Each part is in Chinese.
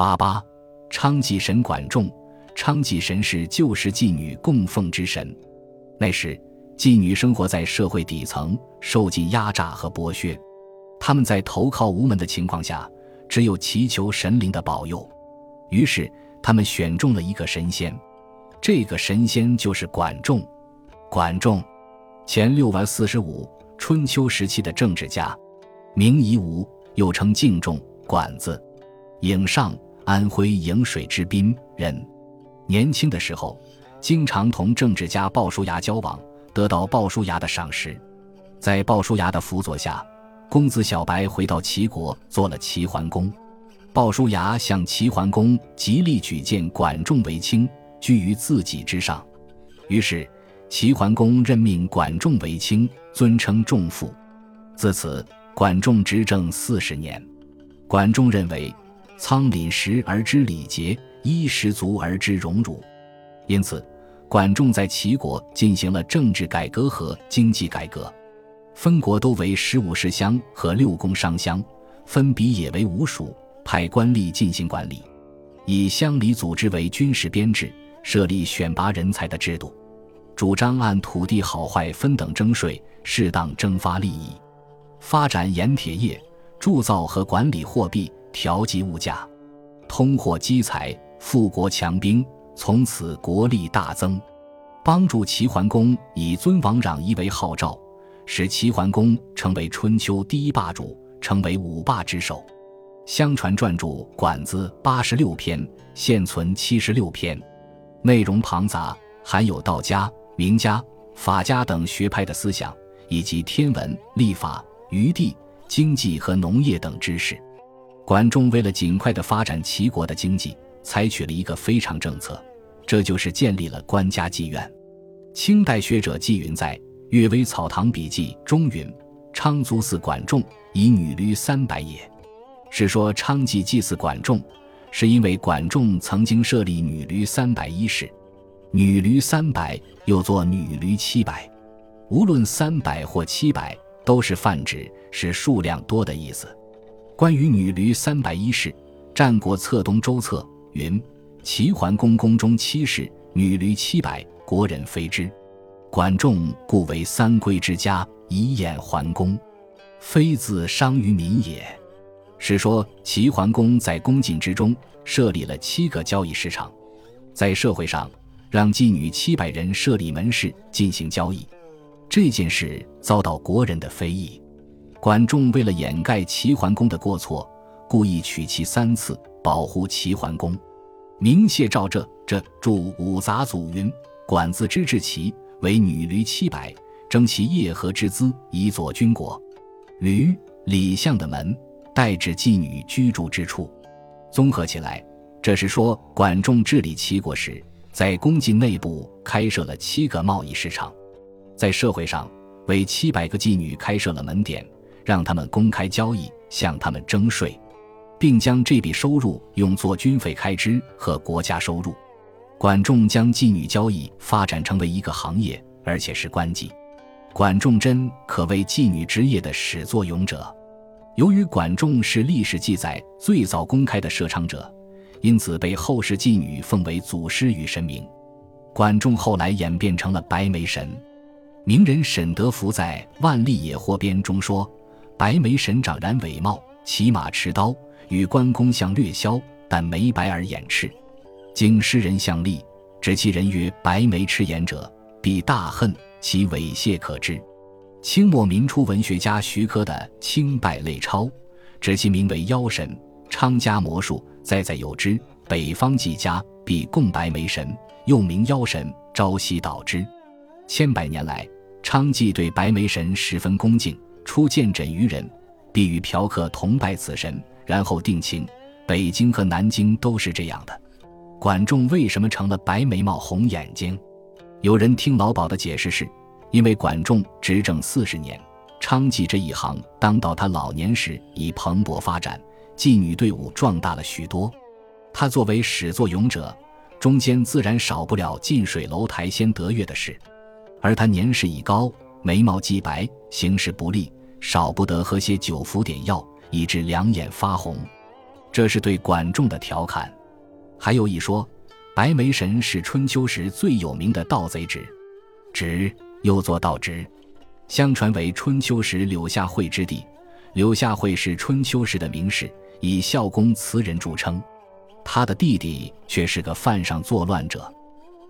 八八，娼妓神管仲。娼妓神是旧时妓女供奉之神。那时，妓女生活在社会底层，受尽压榨和剥削。他们在投靠无门的情况下，只有祈求神灵的保佑。于是，他们选中了一个神仙，这个神仙就是管仲。管仲，前六百四十五，春秋时期的政治家，名夷吾，又称敬仲、管子。颍上，安徽颍水之滨人。年轻的时候，经常同政治家鲍叔牙交往，得到鲍叔牙的赏识。在鲍叔牙的辅佐下，公子小白回到齐国，做了齐桓公。鲍叔牙向齐桓公极力举荐管仲为卿，居于自己之上。于是，齐桓公任命管仲为卿，尊称仲父。自此，管仲执政四十年。管仲认为，仓廪实而知礼节，衣食足而知荣辱。因此，管仲在齐国进行了政治改革和经济改革，分国都为十五世乡和六宫商乡，分别也为五属。派官吏进行管理，以乡里组织为军事编制，设立选拔人才的制度，主张按土地好坏分等征税，适当征发利益，发展盐铁业，铸造和管理货币，调剂物价，通货积财，富国强兵，从此国力大增，帮助齐桓公以尊王攘夷为号召，使齐桓公成为春秋第一霸主，成为五霸之首。相传撰著《管子》八十六篇，现存七十六篇，内容庞杂，含有道家、名家、法家等学派的思想，以及天文、历法、余地、经济和农业等知识。管仲为了尽快的发展齐国的经济，采取了一个非常政策，这就是建立了官家妓院。清代学者纪云在《阅微草堂笔记》中云：“昌租祀管仲，以女驴三百也。”是说娼妓祭祀管仲，是因为管仲曾经设立女驴三百一事，女驴三百又作女驴七百，无论三百或七百都是泛指，是数量多的意思。关于女驴三百一事，《战国策东周策》云：“齐桓公宫中七事，女驴七百，国人非之。管仲故为三归之家，以掩桓公，非自伤于民也。”是说齐桓公在宫禁之中设立了七个交易市场，在社会上让妓女七百人设立门市进行交易，这件事遭到国人的非议。管仲为了掩盖齐桓公的过错，故意娶妻三次，保护齐桓公。明谢照这这著五杂祖云：管子之治齐为女驴七百，征其业和之资以佐军国。驴李相的门。代指妓女居住之处。综合起来，这是说管仲治理齐国时，在宫禁内部开设了七个贸易市场，在社会上为七百个妓女开设了门店，让他们公开交易，向他们征税，并将这笔收入用作军费开支和国家收入。管仲将妓女交易发展成为一个行业，而且是官妓。管仲真可谓妓女职业的始作俑者。由于管仲是历史记载最早公开的设娼者，因此被后世妓女奉为祖师与神明。管仲后来演变成了白眉神。名人沈德福在《万历野获编》中说：“白眉神长髯伟貌，骑马持刀，与关公相略削，但眉白而眼赤。经诗人相立，指其人曰：‘白眉赤眼者，必大恨，其猥亵可知。’”清末民初文学家徐珂的《清败类钞》，指其名为妖神，昌家魔术，在在有之。北方几家必供白眉神，又名妖神，朝夕祷之。千百年来，昌妓对白眉神十分恭敬，初见诊于人，必与嫖客同拜此神，然后定情。北京和南京都是这样的。管仲为什么成了白眉毛、红眼睛？有人听老鸨的解释是。因为管仲执政四十年，娼妓这一行当到他老年时已蓬勃发展，妓女队伍壮大了许多。他作为始作俑者，中间自然少不了近水楼台先得月的事。而他年事已高，眉毛既白，行事不利，少不得喝些酒服点药，以致两眼发红。这是对管仲的调侃。还有一说，白眉神是春秋时最有名的盗贼直，直又作盗直，相传为春秋时柳下惠之弟。柳下惠是春秋时的名士，以孝公词人著称。他的弟弟却是个犯上作乱者。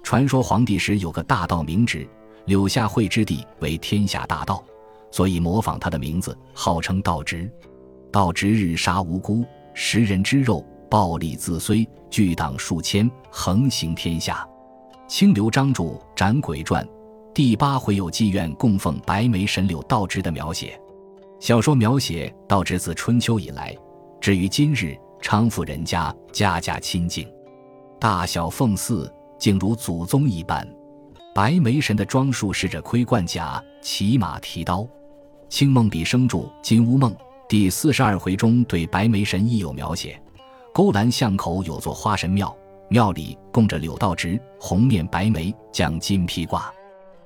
传说黄帝时有个大盗名直，柳下惠之弟为天下大盗，所以模仿他的名字，号称道直。道直日杀无辜，食人之肉，暴力自虽，巨党数千，横行天下。清刘张著《斩鬼传》，第八回有妓院供奉白眉神柳道直的描写。小说描写道直自春秋以来，至于今日，娼妇人家家家亲近，大小奉祀，竟如祖宗一般。白眉神的装束是着盔冠甲，骑马提刀。清梦笔生注《金乌梦》第四十二回中对白眉神亦有描写。勾栏巷口有座花神庙，庙里供着柳道直，红面白眉，将金披挂。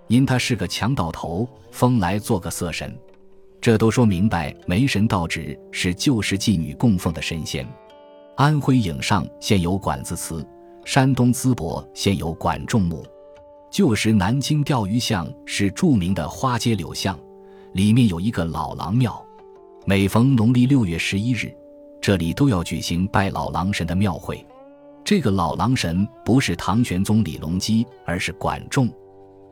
因他是个强盗头，封来做个色神。这都说明白，梅神道直是旧时妓女供奉的神仙。安徽颍上现有管子祠，山东淄博现有管仲墓。旧时南京钓鱼巷是著名的花街柳巷，里面有一个老狼庙。每逢农历六月十一日，这里都要举行拜老狼神的庙会。这个老狼神不是唐玄宗李隆基，而是管仲。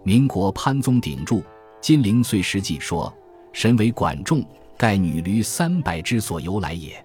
民国潘宗鼎著《金陵岁时记》说。神为管仲，盖女驴三百之所由来也。